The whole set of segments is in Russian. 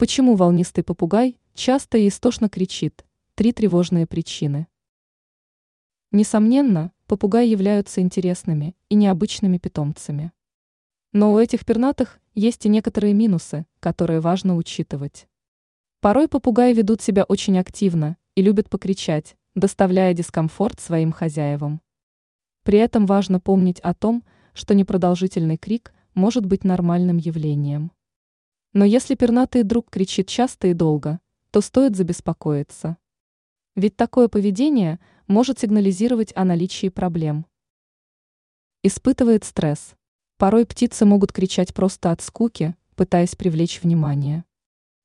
Почему волнистый попугай часто и истошно кричит? Три тревожные причины. Несомненно, попугаи являются интересными и необычными питомцами. Но у этих пернатых есть и некоторые минусы, которые важно учитывать. Порой попугаи ведут себя очень активно и любят покричать, доставляя дискомфорт своим хозяевам. При этом важно помнить о том, что непродолжительный крик может быть нормальным явлением. Но если пернатый друг кричит часто и долго, то стоит забеспокоиться. Ведь такое поведение может сигнализировать о наличии проблем. Испытывает стресс. Порой птицы могут кричать просто от скуки, пытаясь привлечь внимание.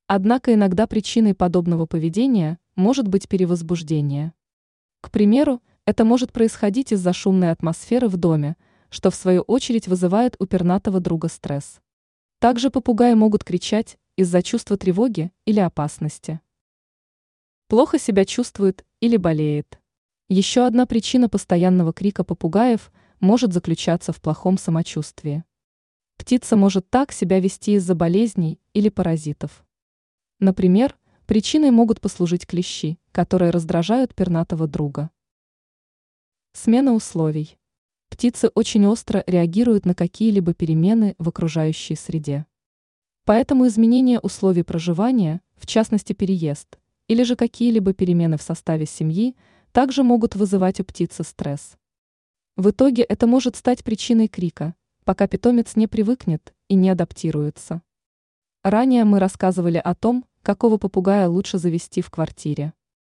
Однако иногда причиной подобного поведения может быть перевозбуждение. К примеру, это может происходить из-за шумной атмосферы в доме, что в свою очередь вызывает у пернатого друга стресс. Также попугаи могут кричать из-за чувства тревоги или опасности. Плохо себя чувствует или болеет. Еще одна причина постоянного крика попугаев может заключаться в плохом самочувствии. Птица может так себя вести из-за болезней или паразитов. Например, причиной могут послужить клещи, которые раздражают пернатого друга. Смена условий. Птицы очень остро реагируют на какие-либо перемены в окружающей среде. Поэтому изменение условий проживания, в частности переезд, или же какие-либо перемены в составе семьи, также могут вызывать у птицы стресс. В итоге это может стать причиной крика, пока питомец не привыкнет и не адаптируется. Ранее мы рассказывали о том, какого попугая лучше завести в квартире.